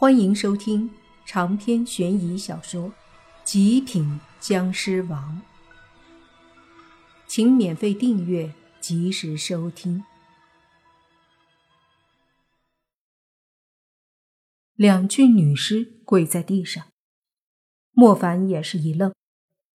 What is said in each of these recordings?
欢迎收听长篇悬疑小说《极品僵尸王》，请免费订阅，及时收听。两具女尸跪在地上，莫凡也是一愣，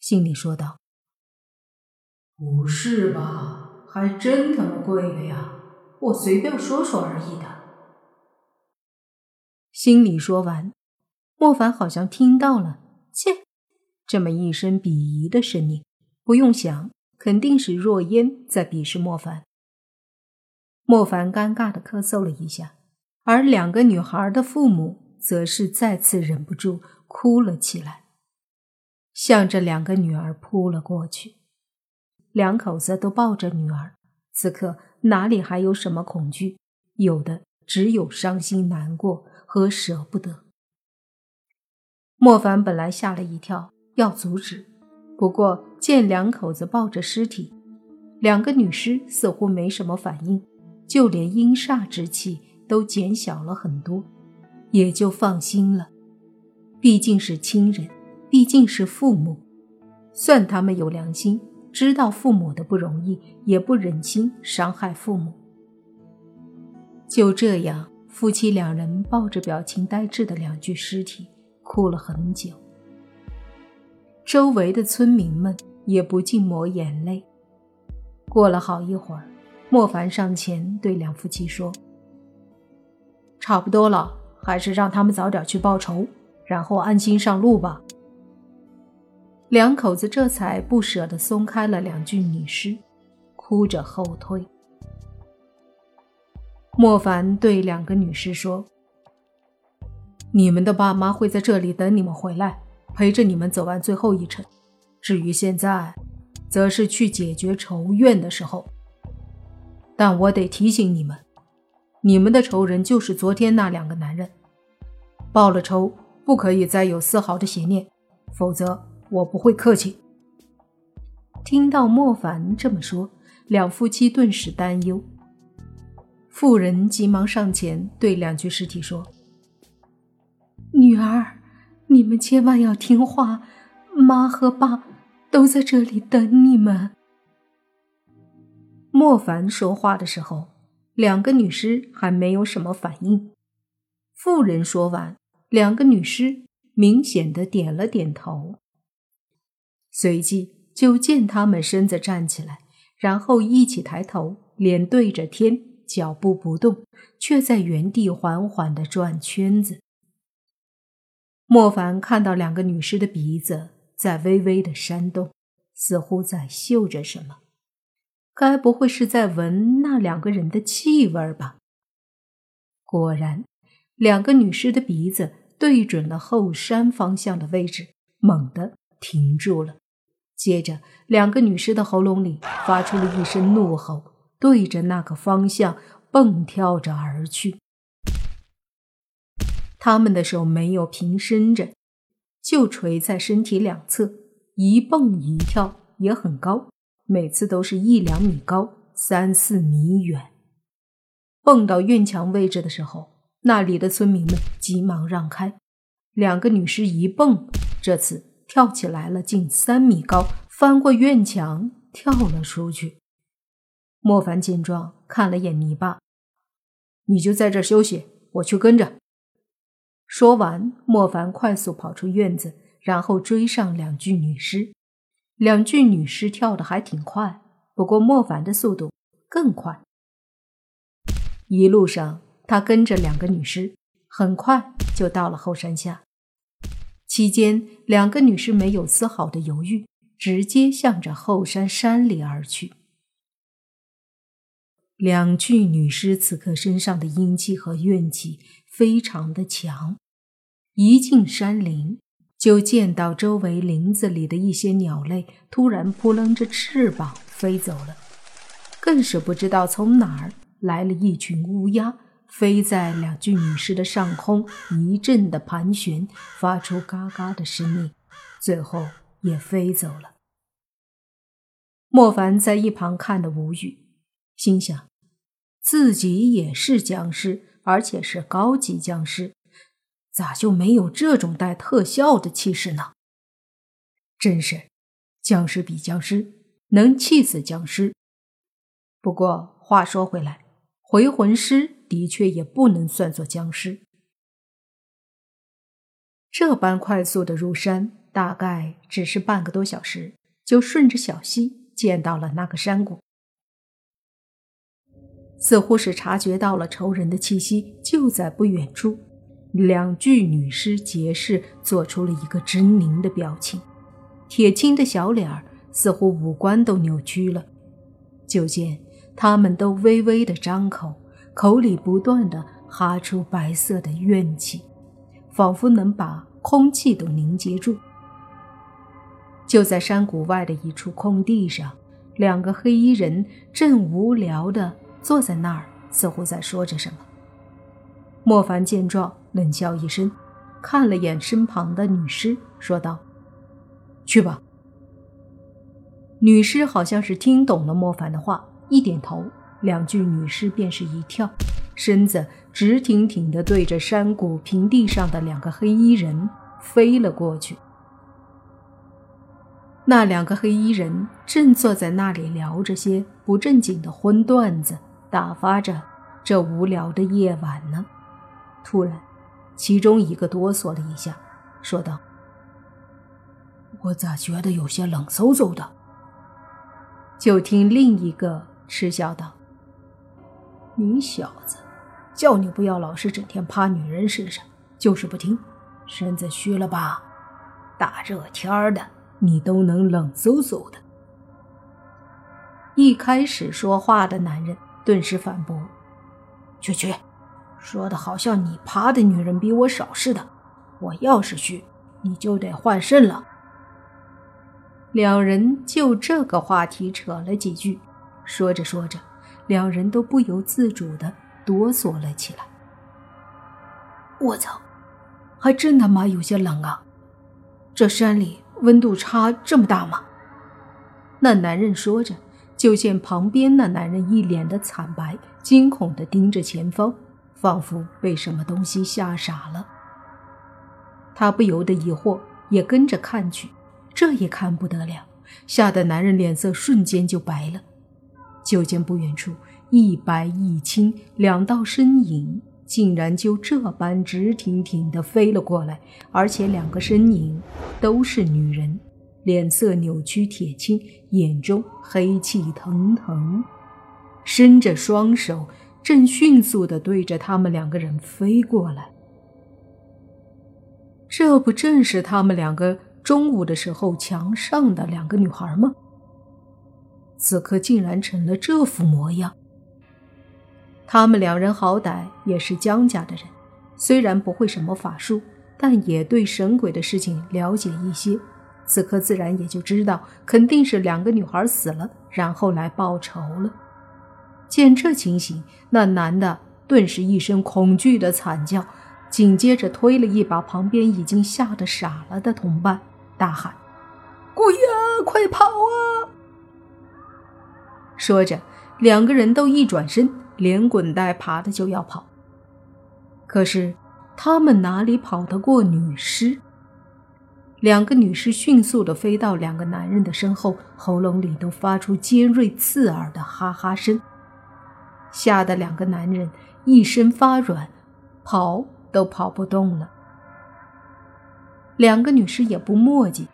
心里说道：“不是吧？还真他妈跪了呀！我随便说说而已的。”心里说完，莫凡好像听到了“切”这么一声鄙夷的声音，不用想，肯定是若烟在鄙视莫凡。莫凡尴尬的咳嗽了一下，而两个女孩的父母则是再次忍不住哭了起来，向着两个女儿扑了过去。两口子都抱着女儿，此刻哪里还有什么恐惧？有的只有伤心难过。和舍不得。莫凡本来吓了一跳，要阻止，不过见两口子抱着尸体，两个女尸似乎没什么反应，就连阴煞之气都减小了很多，也就放心了。毕竟是亲人，毕竟是父母，算他们有良心，知道父母的不容易，也不忍心伤害父母。就这样。夫妻两人抱着表情呆滞的两具尸体，哭了很久。周围的村民们也不禁抹眼泪。过了好一会儿，莫凡上前对两夫妻说：“差不多了，还是让他们早点去报仇，然后安心上路吧。”两口子这才不舍得松开了两具女尸，哭着后退。莫凡对两个女士说：“你们的爸妈会在这里等你们回来，陪着你们走完最后一程。至于现在，则是去解决仇怨的时候。但我得提醒你们，你们的仇人就是昨天那两个男人。报了仇，不可以再有丝毫的邪念，否则我不会客气。”听到莫凡这么说，两夫妻顿时担忧。妇人急忙上前，对两具尸体说：“女儿，你们千万要听话，妈和爸都在这里等你们。”莫凡说话的时候，两个女尸还没有什么反应。妇人说完，两个女尸明显的点了点头，随即就见他们身子站起来，然后一起抬头，脸对着天。脚步不动，却在原地缓缓的转圈子。莫凡看到两个女尸的鼻子在微微的扇动，似乎在嗅着什么。该不会是在闻那两个人的气味吧？果然，两个女尸的鼻子对准了后山方向的位置，猛地停住了。接着，两个女尸的喉咙里发出了一声怒吼。对着那个方向蹦跳着而去，他们的手没有平伸着，就垂在身体两侧，一蹦一跳也很高，每次都是一两米高，三四米远。蹦到院墙位置的时候，那里的村民们急忙让开，两个女尸一蹦，这次跳起来了，近三米高，翻过院墙跳了出去。莫凡见状，看了眼泥巴，你就在这休息，我去跟着。说完，莫凡快速跑出院子，然后追上两具女尸。两具女尸跳的还挺快，不过莫凡的速度更快。一路上，他跟着两个女尸，很快就到了后山下。期间，两个女尸没有丝毫的犹豫，直接向着后山山里而去。两具女尸此刻身上的阴气和怨气非常的强，一进山林就见到周围林子里的一些鸟类突然扑棱着翅膀飞走了，更是不知道从哪儿来了一群乌鸦，飞在两具女尸的上空一阵的盘旋，发出嘎嘎的声音，最后也飞走了。莫凡在一旁看得无语，心想。自己也是僵尸，而且是高级僵尸，咋就没有这种带特效的气势呢？真是，僵尸比僵尸能气死僵尸。不过话说回来，回魂师的确也不能算作僵尸。这般快速的入山，大概只是半个多小时，就顺着小溪见到了那个山谷。似乎是察觉到了仇人的气息就在不远处，两具女尸结实，做出了一个狰狞的表情，铁青的小脸儿似乎五官都扭曲了。就见他们都微微的张口，口里不断的哈出白色的怨气，仿佛能把空气都凝结住。就在山谷外的一处空地上，两个黑衣人正无聊的。坐在那儿，似乎在说着什么。莫凡见状，冷笑一声，看了眼身旁的女尸，说道：“去吧。”女尸好像是听懂了莫凡的话，一点头，两具女尸便是一跳，身子直挺挺地对着山谷平地上的两个黑衣人飞了过去。那两个黑衣人正坐在那里聊着些不正经的荤段子。打发着这无聊的夜晚呢。突然，其中一个哆嗦了一下，说道：“我咋觉得有些冷飕飕的？”就听另一个嗤笑道：“你小子，叫你不要老是整天趴女人身上，就是不听，身子虚了吧？大热天的，你都能冷飕飕的。”一开始说话的男人。顿时反驳：“去去，说的好像你爬的女人比我少似的。我要是虚，你就得换肾了。”两人就这个话题扯了几句，说着说着，两人都不由自主的哆嗦了起来。我操，还真他妈有些冷啊！这山里温度差这么大吗？那男人说着。就见旁边那男人一脸的惨白，惊恐地盯着前方，仿佛被什么东西吓傻了。他不由得疑惑，也跟着看去。这一看不得了，吓得男人脸色瞬间就白了。就见不远处一白一青两道身影，竟然就这般直挺挺地飞了过来，而且两个身影都是女人。脸色扭曲，铁青，眼中黑气腾腾，伸着双手，正迅速地对着他们两个人飞过来。这不正是他们两个中午的时候墙上的两个女孩吗？此刻竟然成了这副模样。他们两人好歹也是江家的人，虽然不会什么法术，但也对神鬼的事情了解一些。此刻自然也就知道，肯定是两个女孩死了，然后来报仇了。见这情形，那男的顿时一声恐惧的惨叫，紧接着推了一把旁边已经吓得傻了的同伴，大喊：“鬼呀，快跑啊！”说着，两个人都一转身，连滚带爬的就要跑。可是他们哪里跑得过女尸？两个女尸迅速地飞到两个男人的身后，喉咙里都发出尖锐刺耳的哈哈声，吓得两个男人一身发软，跑都跑不动了。两个女尸也不墨迹，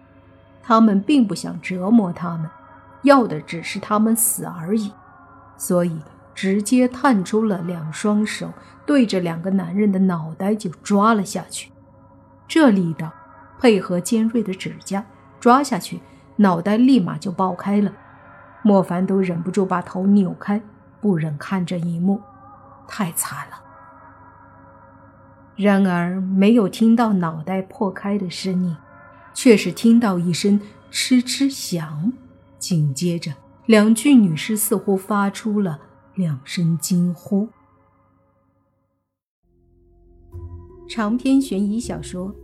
他们并不想折磨他们，要的只是他们死而已，所以直接探出了两双手，对着两个男人的脑袋就抓了下去，这力道。配合尖锐的指甲抓下去，脑袋立马就爆开了。莫凡都忍不住把头扭开，不忍看这一幕，太惨了。然而没有听到脑袋破开的声音，却是听到一声哧哧响，紧接着两具女尸似乎发出了两声惊呼。长篇悬疑小说。《